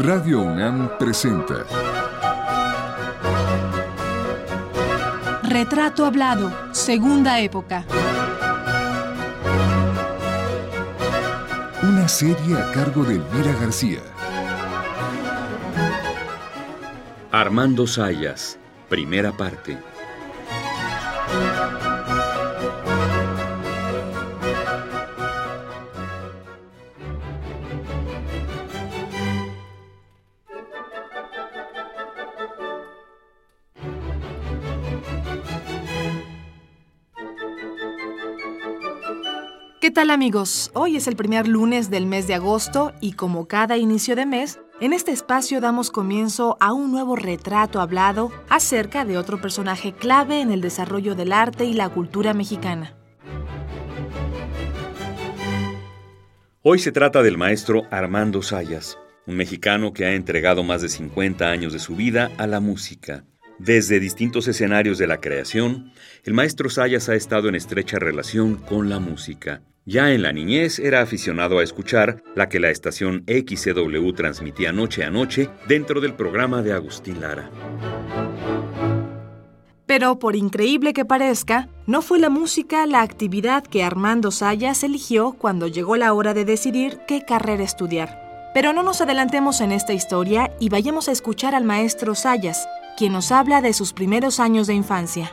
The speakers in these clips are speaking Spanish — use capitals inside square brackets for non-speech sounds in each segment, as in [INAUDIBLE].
Radio UNAM presenta Retrato Hablado, Segunda Época. Una serie a cargo de Elvira García. Armando Sayas, primera parte. Tal amigos? Hoy es el primer lunes del mes de agosto y como cada inicio de mes, en este espacio damos comienzo a un nuevo retrato hablado acerca de otro personaje clave en el desarrollo del arte y la cultura mexicana. Hoy se trata del maestro Armando Sayas, un mexicano que ha entregado más de 50 años de su vida a la música. Desde distintos escenarios de la creación, el maestro Sayas ha estado en estrecha relación con la música. Ya en la niñez era aficionado a escuchar la que la estación XCW transmitía noche a noche dentro del programa de Agustín Lara. Pero por increíble que parezca, no fue la música la actividad que Armando Sayas eligió cuando llegó la hora de decidir qué carrera estudiar. Pero no nos adelantemos en esta historia y vayamos a escuchar al maestro Sayas, quien nos habla de sus primeros años de infancia.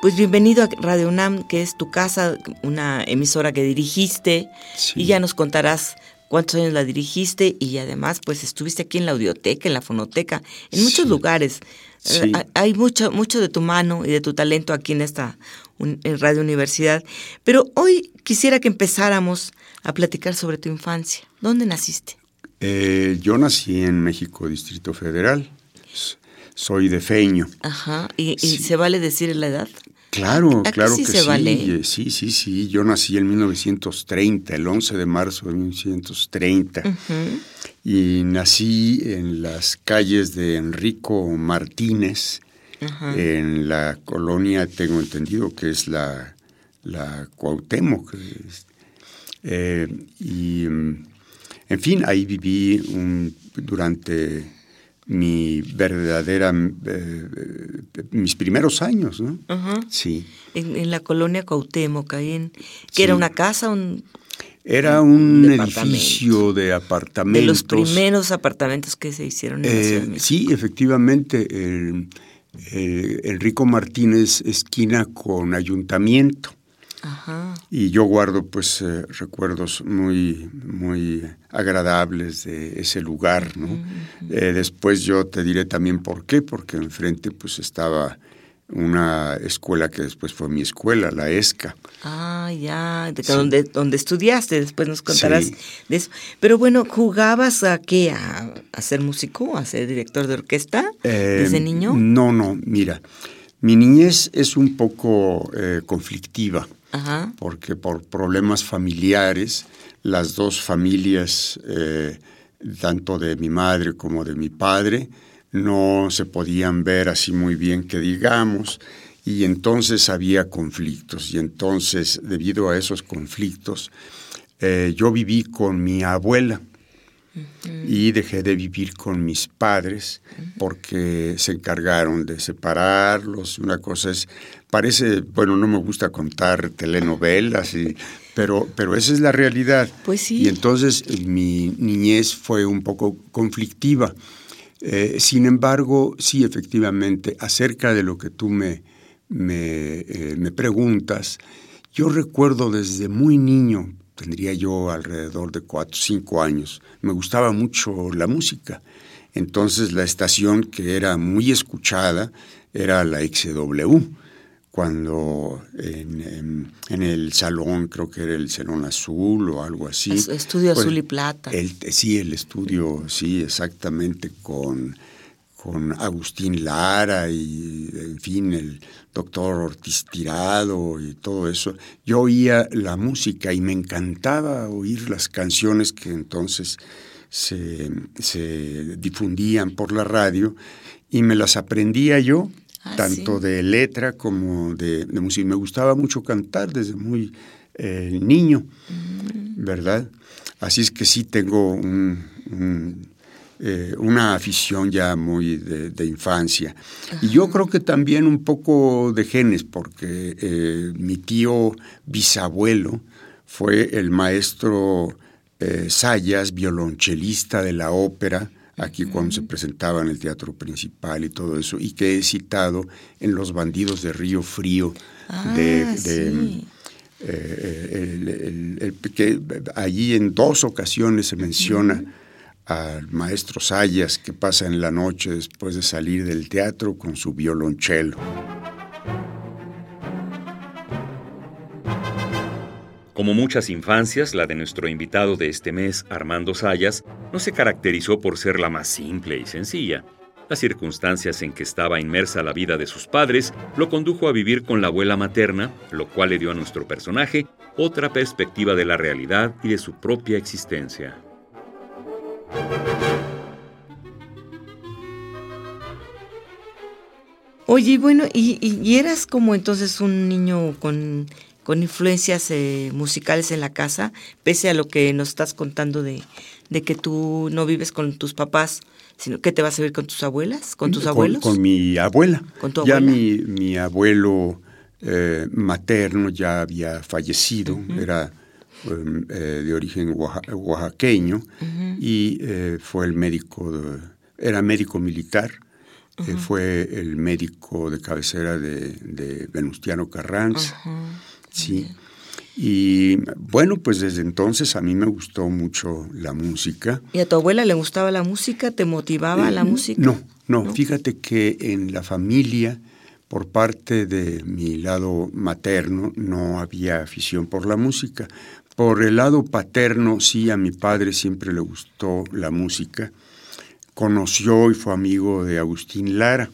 Pues bienvenido a Radio UNAM, que es tu casa, una emisora que dirigiste, y ya nos contarás cuántos años la dirigiste y además pues estuviste aquí en la audioteca, en la fonoteca, en muchos lugares. Sí. Eh, Hay mucho, mucho de tu mano y de tu talento aquí en esta en Radio Universidad. Pero hoy quisiera que empezáramos a platicar sobre tu infancia. ¿Dónde naciste? Eh, yo nací en México, Distrito Federal. Soy de Feño. Ajá. ¿Y, y Sí. se vale decir la edad? Claro, claro sí que se sí. vale. eh, Sí, sí, sí. Yo nací en 1930, el 11 de marzo de 1930. Ujú. Y nací en las calles de Enrico Martínez, en la colonia, tengo entendido que es la, la Cuauhtémoc. eh, y, mm, en fin, ahí viví un- durante mi verdadera, eh, eh, mis primeros años, ¿no? Ajá. Sí. En, en la colonia Cuauhtémoc, ahí en, que Sí. era una casa, un, Era un edificio de apartamentos. de los primeros apartamentos que se hicieron en la Ciudad de Eh, México. sí, efectivamente, el, el Enrico Martínez, esquina con ayuntamiento. Ajá. Y yo guardo pues eh, recuerdos muy, muy agradables de ese lugar, ¿no? Eh, después yo te diré también por qué, porque enfrente pues estaba una escuela que después fue mi escuela, la ESCA. Ah, ya, de, Sí. donde, donde estudiaste, después nos contarás Sí. de eso. Pero bueno, ¿jugabas a qué? ¿A, a ser músico? ¿A ser director de orquesta? Eh, ¿Desde niño? No, no, mira, mi niñez es un poco eh, conflictiva. Porque por problemas familiares, las dos familias, eh, tanto de mi madre como de mi padre, no se podían ver así muy bien que digamos, y entonces había conflictos, y entonces debido a esos conflictos, eh, yo viví con mi abuela y dejé de vivir con mis padres porque se encargaron de separarlos. Una cosa es, parece, bueno, no me gusta contar telenovelas, y, pero, pero esa es la realidad. Pues sí. Y entonces eh, mi niñez fue un poco conflictiva. Eh, sin embargo, sí, efectivamente, acerca de lo que tú me, me, eh, me preguntas, yo recuerdo desde muy niño, tendría yo alrededor de cuatro o cinco años, me gustaba mucho la música. Entonces la estación que era muy escuchada era la XW. Cuando en, en- en el salón, creo que era el Salón Azul o algo así. Es- Estudio pues, Azul y Plata. el- sí, el estudio, sí, exactamente, con, con Agustín Lara y, en fin, el doctor Ortiz Tirado y todo eso. Yo oía la música y me encantaba oír las canciones que entonces se, se difundían por la radio y me las aprendía yo, Ah, tanto sí. de letra como de, de música. Me gustaba mucho cantar desde muy eh, niño, Mm. ¿verdad? Así es que sí tengo eh, una afición ya muy de, infancia. Y yo creo que también un poco de genes, porque eh, mi tío bisabuelo fue el maestro eh, Sayas, violonchelista de la ópera, aquí cuando se presentaba en el teatro principal y todo eso, y que he citado en Los Bandidos de Río Frío, de, ah, eh, que allí en dos ocasiones se menciona al maestro Sayas que pasa en la noche después de salir del teatro con su violonchelo. Como muchas infancias, la de nuestro invitado de este mes, Armando Sayas, no se caracterizó por ser la más simple y sencilla. Las circunstancias en que estaba inmersa la vida de sus padres lo condujo a vivir con la abuela materna, lo cual le dio a nuestro personaje otra perspectiva de la realidad y de su propia existencia. Oye, bueno, ¿y, eras como entonces un niño con con influencias eh, musicales en la casa, pese a lo que nos estás contando de, que tú no vives con tus papás, sino que te vas a vivir con tus abuelas, con tus abuelos. Con, mi abuela. ¿Con tu abuela? Ya mi, mi abuelo eh, materno ya había fallecido, era eh, de origen oaxaqueño y fue el médico, era médico militar. fue el médico de cabecera de, de Venustiano Carranza. Sí. Y bueno, pues desde entonces a mí me gustó mucho la música. ¿Y a tu abuela le gustaba la música? ¿Te motivaba la eh, música? No, no, fíjate que en la familia, por parte de mi lado materno, no había afición por la música. Por el lado paterno, sí, a mi padre siempre le gustó la música. Conoció y fue amigo de Agustín Lara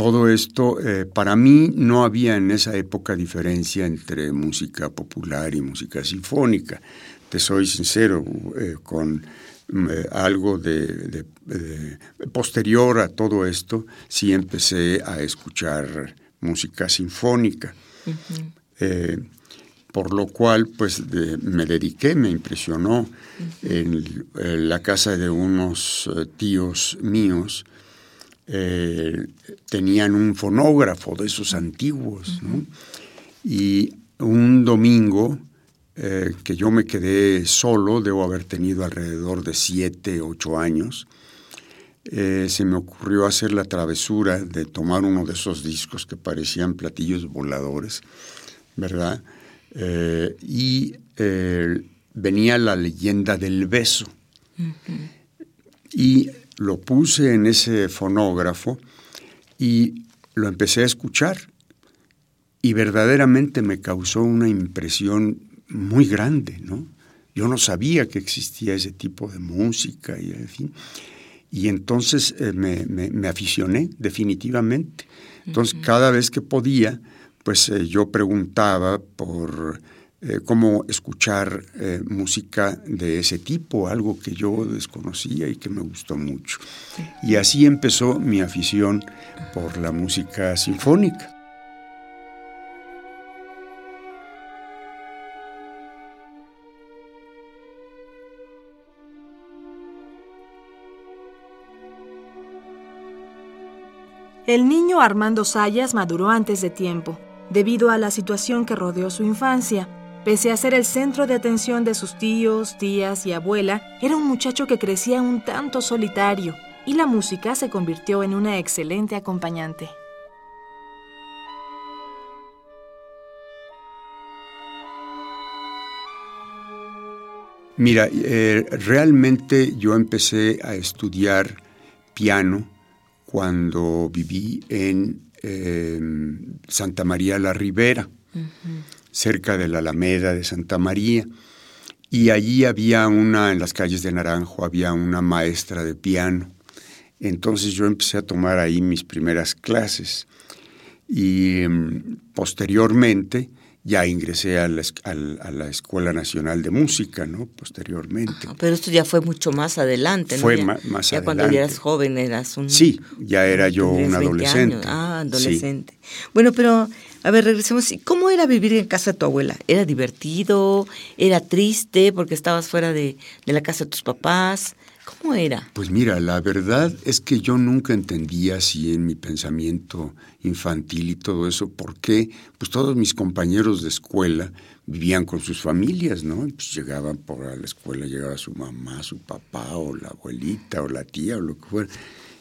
todo esto, eh, para mí no había en esa época diferencia entre música popular y música sinfónica. Te soy sincero, eh, con eh, algo de, posterior a todo esto, sí empecé a escuchar música sinfónica. por lo cual, pues me dediqué, me impresionó. En, la casa de unos tíos míos eh, tenían un fonógrafo de esos antiguos. Y un domingo eh, que yo me quedé solo, debo haber tenido alrededor de siete, ocho años, eh, se me ocurrió hacer la travesura de tomar uno de esos discos que parecían platillos voladores, ¿verdad? y venía la leyenda del beso. Y lo puse en ese fonógrafo y lo empecé a escuchar y verdaderamente me causó una impresión muy grande, ¿no? Yo no sabía que existía ese tipo de música y en fin. Y entonces eh, me, aficioné definitivamente. Entonces cada vez que podía, pues eh, yo preguntaba por eh, cómo escuchar música de ese tipo, algo que yo desconocía y que me gustó mucho. Y así empezó mi afición por la música sinfónica. El niño Armando Sayas maduró antes de tiempo, debido a la situación que rodeó su infancia Pese a ser el centro de atención de sus tíos, tías y abuela, era un muchacho que crecía un tanto solitario y la música se convirtió en una excelente acompañante. Mira, eh, realmente yo empecé a estudiar piano cuando viví en eh, Santa María la Ribera cerca de la Alameda de Santa María. Y allí había una, en las calles de Naranjo, había una maestra de piano. Entonces yo empecé a tomar ahí mis primeras clases. Y em, posteriormente ya ingresé a la, a la, Escuela Nacional de Música, ¿no? Posteriormente. pero esto ya fue mucho más adelante, ¿no? Fue ya, más, adelante. Ya cuando ya eras joven eras un... Sí, ya era yo un adolescente. Ah, adolescente. Bueno, pero, a ver, regresemos. ¿Cómo era vivir en casa de tu abuela? ¿Era divertido? ¿Era triste porque estabas fuera de, de la casa de tus papás? ¿Cómo era? Pues mira, la verdad es que yo nunca entendía así en mi pensamiento infantil y todo eso, por qué pues todos mis compañeros de escuela vivían con sus familias, ¿no? Pues llegaban por la escuela, llegaba su mamá, su papá, o la abuelita, o la tía, o lo que fuera.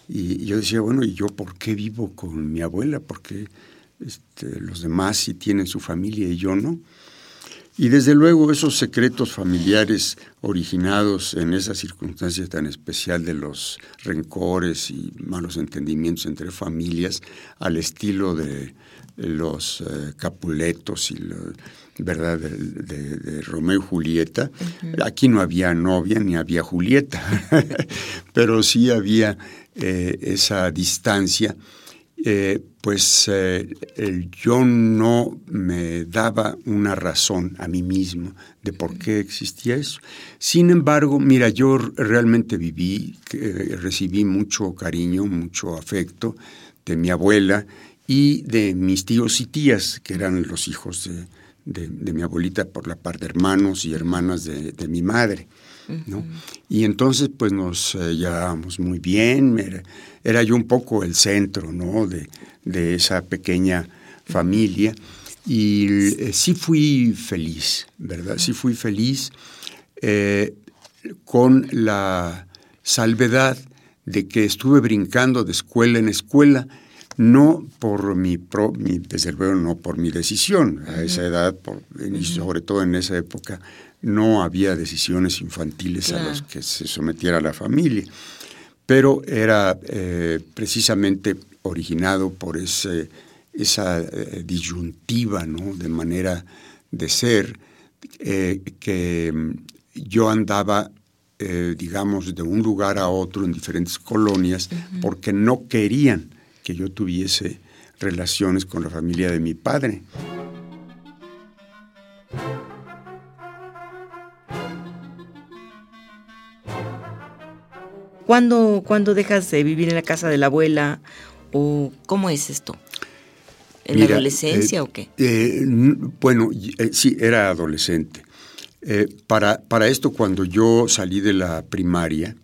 Y yo decía, bueno, ¿y yo por qué vivo con mi abuela? ¿Por qué este, los demás sí tienen su familia y yo no? Y desde luego esos secretos familiares originados en esa circunstancia tan especial de los rencores y malos entendimientos entre familias, al estilo de los eh, Capuletos y verdad de, Romeo y Julieta. Aquí no había novia ni había Julieta, [LAUGHS] pero sí había eh, esa distancia eh, pues eh, yo no me daba una razón a mí mismo de por qué existía eso. Sin embargo, mira, yo realmente viví, recibí mucho cariño, mucho afecto de mi abuela y de mis tíos y tías, que eran los hijos de, mi abuelita por la parte de hermanos y hermanas de, mi madre. ¿No? Y entonces pues nos eh, llevábamos muy bien, era yo un poco el centro ¿no? de, esa pequeña familia y eh, sí fui feliz, ¿verdad? Sí fui feliz eh, con la salvedad de que estuve brincando de escuela en escuela, no por mi, pro, desde luego no por mi decisión, a esa edad, por, y sobre todo en esa época, no había decisiones infantiles a las que se sometiera la familia pero era eh, precisamente originado por ese, esa eh, disyuntiva ¿no? de manera de ser eh, que mm, yo andaba, digamos, de un lugar a otro en diferentes colonias porque no querían que yo tuviese relaciones con la familia de mi padre. ¿Cuándo, dejas de vivir en la casa de la abuela? ¿O cómo es esto? ¿En la adolescencia eh, o qué? Eh, bueno, eh, sí, era adolescente. para, para esto, cuando yo salí de la primaria,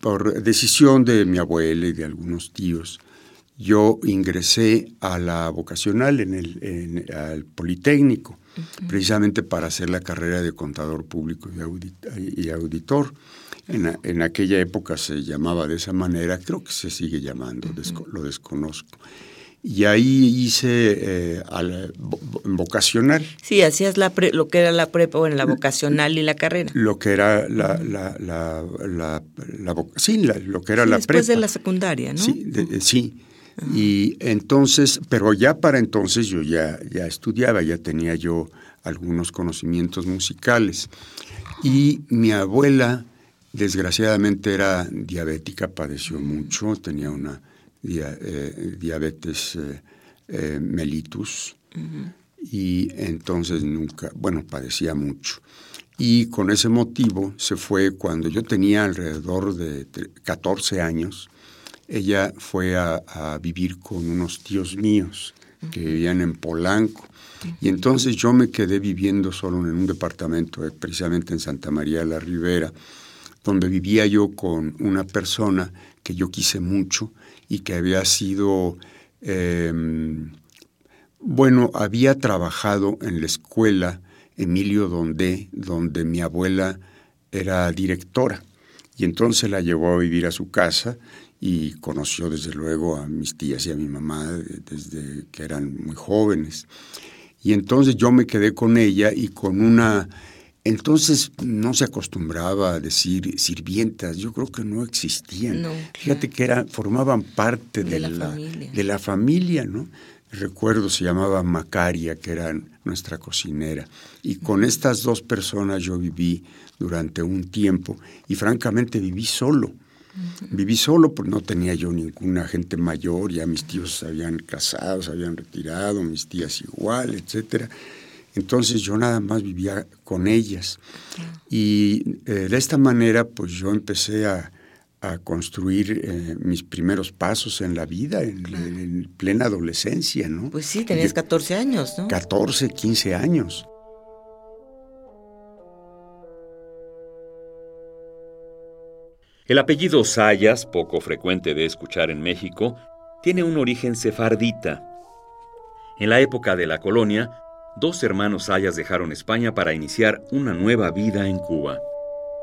por decisión de mi abuela y de algunos tíos, yo ingresé a la vocacional en el al Politécnico precisamente para hacer la carrera de contador público y, auditor. En, aquella época se llamaba de esa manera, creo que se sigue llamando, lo desconozco. Y ahí hice eh, vocacional. Sí, hacías la lo que era la prepa, bueno, la vocacional y la carrera. Lo que era la, la, la, la, sí, lo que era la prepa. Después de la secundaria, ¿no? Sí, sí. Y entonces, pero ya para entonces yo ya, ya estudiaba, ya tenía yo algunos conocimientos musicales. Y mi abuela, desgraciadamente, era diabética, padeció mucho, tenía una eh, diabetes eh, eh, mellitus. Y entonces nunca, bueno, padecía mucho. Y con ese motivo se fue cuando yo tenía alrededor de 14 años ella fue a, vivir con unos tíos míos que vivían en Polanco. Y entonces yo me quedé viviendo solo en un departamento, eh, precisamente en Santa María de la Ribera, donde vivía yo con una persona que yo quise mucho y que había sido, em, bueno, había trabajado en la escuela Emilio Donde, donde mi abuela era directora. Y entonces la llevó a vivir a su casa y conoció desde luego a mis tías y a mi mamá desde que eran muy jóvenes. Y entonces yo me quedé con ella y con una... Entonces no se acostumbraba a decir sirvientas, yo creo que no existían. Fíjate que era, formaban parte de, la, familia. de la familia, ¿no? Recuerdo se llamaba Macaria, que era nuestra cocinera. Y con estas dos personas yo viví durante un tiempo y francamente viví solo Viví solo, pues no tenía yo ninguna gente mayor, ya mis tíos se habían casado, se habían retirado, mis tías igual, etcétera. Entonces yo nada más vivía con ellas. Y eh, de esta manera, pues yo empecé a, construir eh, mis primeros pasos en la vida, en, plena adolescencia, ¿no? Pues sí, tenías 14 años, ¿no? 14, 15 años. El apellido Sayas, poco frecuente de escuchar en México, tiene un origen sefardita. En la época de la colonia, dos hermanos Sayas dejaron España para iniciar una nueva vida en Cuba.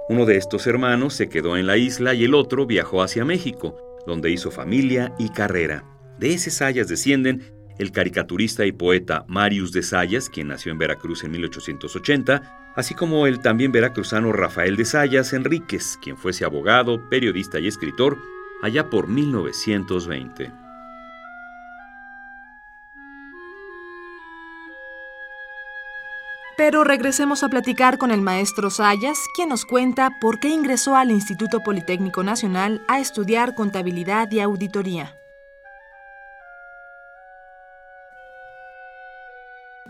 Uno de estos hermanos se quedó en la isla y el otro viajó hacia México, donde hizo familia y carrera. De ese Sayas descienden el caricaturista y poeta Marius de Sayas, quien nació en Veracruz en 1880, así como el también veracruzano Rafael de Sayas Enríquez, quien fuese abogado, periodista y escritor allá por 1920. Pero regresemos a platicar con el maestro Sayas, quien nos cuenta por qué ingresó al Instituto Politécnico Nacional a estudiar contabilidad y auditoría.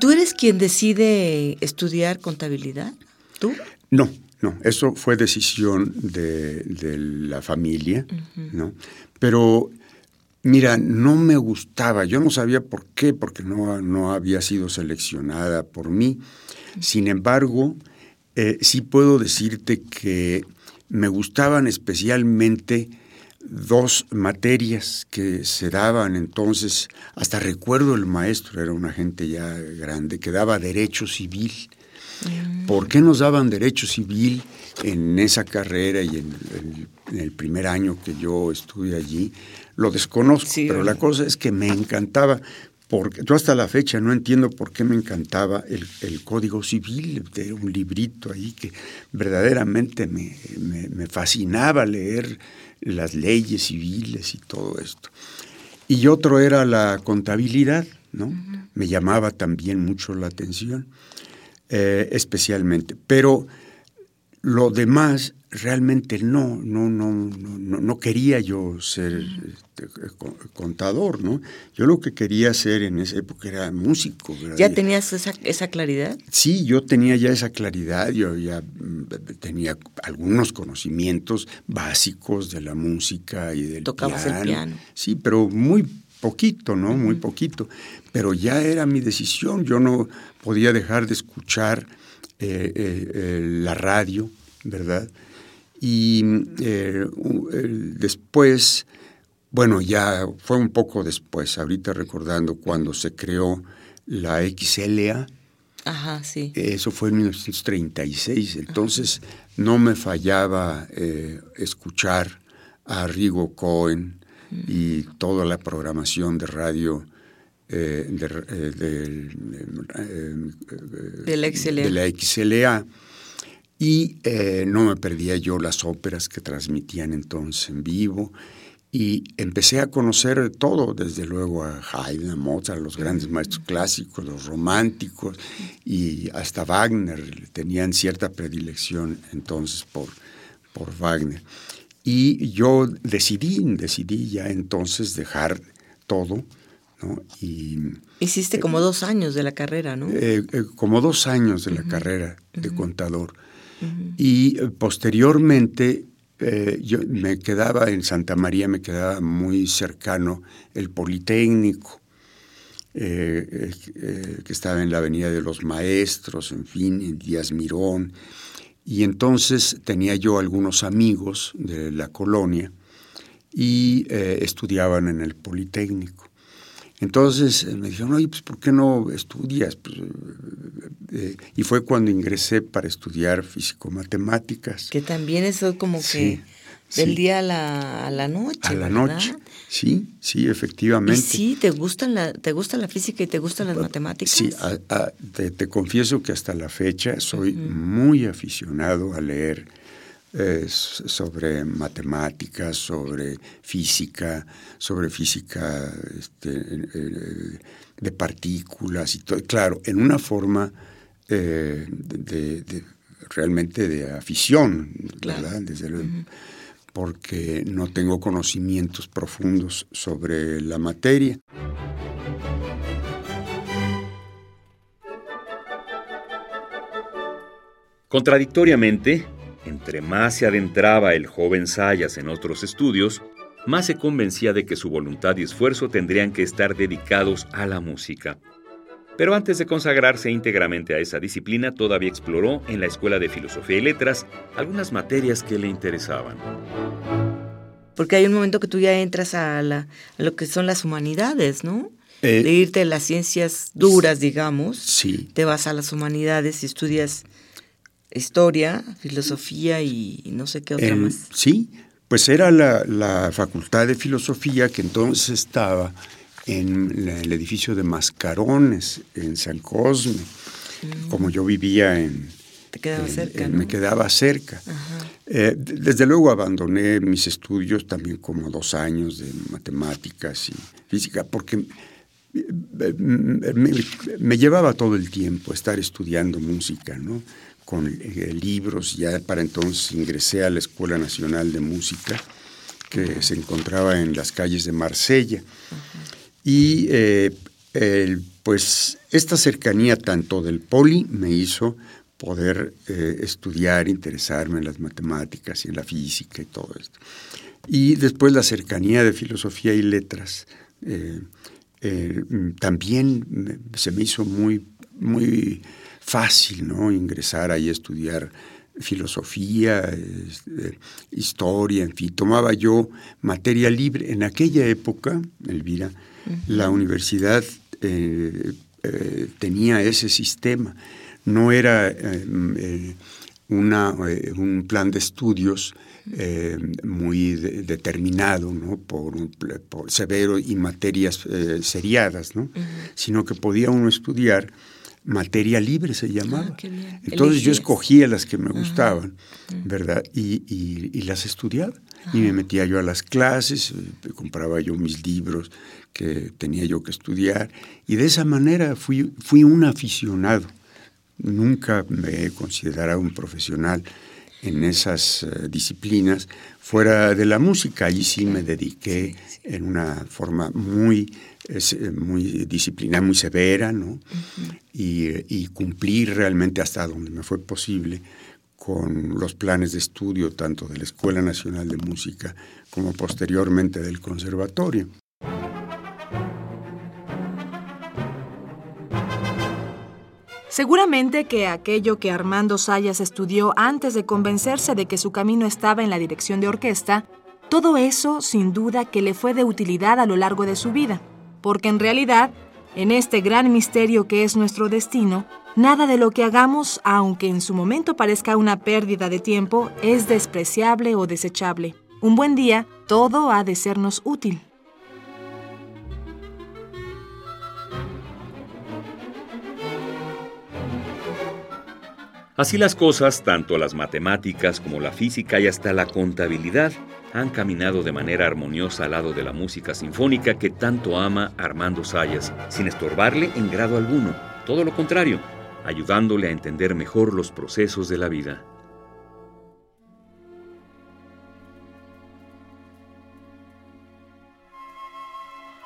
¿Tú eres quien decide estudiar contabilidad? ¿Tú? No, no, eso fue decisión de, la familia, ¿no? Pero mira, no me gustaba, yo no sabía por qué, porque no, no había sido seleccionada por mí. Sin embargo, eh, sí puedo decirte que me gustaban especialmente dos materias que se daban entonces, hasta recuerdo el maestro, era una gente ya grande, que daba derecho civil. Mm. ¿Por qué nos daban derecho civil en esa carrera y en, el primer año que yo estuve allí? Lo desconozco, pero la cosa es que me encantaba, porque yo hasta la fecha no entiendo por qué me encantaba el, Código Civil, de un librito ahí que verdaderamente me, me fascinaba leer las leyes civiles y todo esto. Y otro era la contabilidad, ¿no? Me llamaba también mucho la atención, eh, especialmente. Pero lo demás realmente no, no, no, no, no quería yo ser este, contador, ¿no? Yo lo que quería hacer en esa época era músico. ¿Ya tenías esa, esa, claridad? Sí, yo tenía ya esa claridad, yo ya mm, tenía algunos conocimientos básicos de la música y del Tocabas el piano. Sí, pero muy poquito, ¿no? Muy poquito. Pero ya era mi decisión, yo no podía dejar de escuchar eh, eh, la radio, ¿verdad? Y eh, después, bueno, ya fue un poco después, ahorita recordando cuando se creó la XLA. Ajá, sí. Eso fue en 1936, entonces no me fallaba eh, escuchar a Rigo Cohen y toda la programación de radio eh, de, la de, la XLA y eh, no me perdía yo las óperas que transmitían entonces en vivo. Y empecé a conocer todo, desde luego a Haydn, a Mozart, a los grandes maestros clásicos, los románticos, y hasta Wagner. Tenían cierta predilección entonces por, por Wagner. Y yo decidí, decidí ya entonces dejar todo. ¿no? Y, Hiciste como dos años de la carrera, ¿no? Eh, eh, como dos años de la carrera de contador. Y eh, posteriormente eh, yo me quedaba en Santa María, me quedaba muy cercano el Politécnico, eh, que estaba en la Avenida de los Maestros, en fin, en Díaz Mirón. Y entonces tenía yo algunos amigos de la colonia y estudiaban en el Politécnico. Entonces eh, me dijeron, oye, pues ¿por qué no estudias? Pues, eh, eh", y fue cuando ingresé para estudiar físico-matemáticas. Que también eso como que del día a la, a la, noche. A la noche, sí, sí, efectivamente. ¿Y sí, ¿te, gustan la, ¿te gusta la física y te gustan las matemáticas? Sí, te, confieso que hasta la fecha soy muy aficionado a leer sobre matemáticas, sobre física, sobre física este, eh, de partículas y todo. Claro, en una forma eh, de, realmente de afición, ¿verdad? porque no tengo conocimientos profundos sobre la materia. Contradictoriamente, entre más se adentraba el joven Sayas en otros estudios, más se convencía de que su voluntad y esfuerzo tendrían que estar dedicados a la música. Pero antes de consagrarse íntegramente a esa disciplina, todavía exploró en la Escuela de Filosofía y Letras algunas materias que le interesaban. Porque hay un momento que tú ya entras a, lo que son las humanidades, ¿no? Eh, de irte a las ciencias duras, digamos. Sí. Te vas a las humanidades y estudias historia, filosofía y no sé qué otra más. Sí, pues era la, Facultad de Filosofía que entonces estaba en el edificio de Mascarones, en San Cosme. Mm. Como yo vivía en... Te quedaba cerca. Me quedaba cerca. Eh, desde luego abandoné mis estudios también como dos años de matemáticas y física, porque eh, me, me llevaba todo el tiempo estar estudiando música, ¿no? Con eh, libros. Ya para entonces ingresé a la Escuela Nacional de Música, que se encontraba en las calles de Marsella. Y eh, pues esta cercanía tanto del poli me hizo poder eh, estudiar, interesarme en las matemáticas y en la física y todo esto. Y después la cercanía de filosofía y letras también se me hizo muy, muy fácil, ¿no? Ingresar ahí a estudiar filosofía, este, historia, en fin, tomaba yo materia libre. En aquella época, Elvira, la universidad eh, eh, tenía ese sistema. No era eh, una, un plan de estudios muy determinado, ¿no? Por, severo y materias seriadas, ¿no? Sino que podía uno estudiar materia libre se llamaba. Ah, Entonces yo escogía las que me gustaban, ¿verdad? Y, las estudiaba. Y me metía yo a las clases, eh, compraba yo mis libros que tenía yo que estudiar. Y de esa manera fui, fui un aficionado. Nunca me he considerado un profesional en esas eh, disciplinas fuera de la música. Allí sí me dediqué en una forma muy es eh, muy disciplinada, muy severa, ¿no? y, y, cumplir realmente hasta donde me fue posible con los planes de estudio tanto de la Escuela Nacional de Música como posteriormente del Conservatorio. Seguramente que aquello que Armando Sayas estudió antes de convencerse de que su camino estaba en la dirección de orquesta, todo eso sin duda que le fue de utilidad a lo largo de su vida porque en realidad, en este gran misterio que es nuestro destino, nada de lo que hagamos, aunque en su momento parezca una pérdida de tiempo, es despreciable o desechable. Un buen día, todo ha de sernos útil. Así las cosas, tanto las matemáticas como la física y hasta la contabilidad han caminado de manera armoniosa al lado de la música sinfónica que tanto ama Armando Sayas, sin estorbarle en grado alguno, todo lo contrario, ayudándole a entender mejor los procesos de la vida.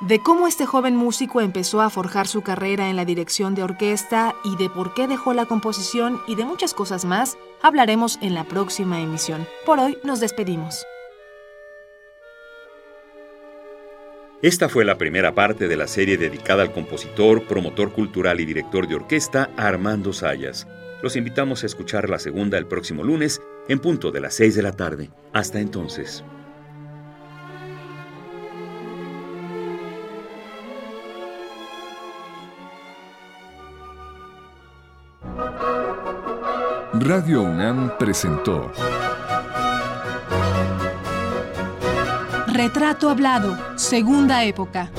de cómo este joven músico empezó a forjar su carrera en la dirección de orquesta y de por qué dejó la composición y de muchas cosas más, hablaremos en la próxima emisión. Por hoy nos despedimos. Esta fue la primera parte de la serie dedicada al compositor, promotor cultural y director de orquesta Armando Sayas. Los invitamos a escuchar la segunda el próximo lunes en punto de las 6 de la tarde. Hasta entonces. Radio UNAM presentó Retrato Hablado, Segunda Época.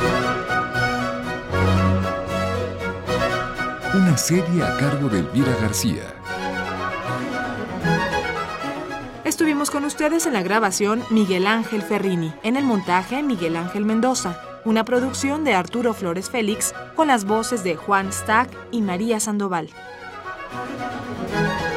Una serie a cargo de Elvira García. Estuvimos con ustedes en la grabación Miguel Ángel Ferrini, en el montaje Miguel Ángel Mendoza, una producción de Arturo Flores Félix con las voces de Juan Stack y María Sandoval. Thank you.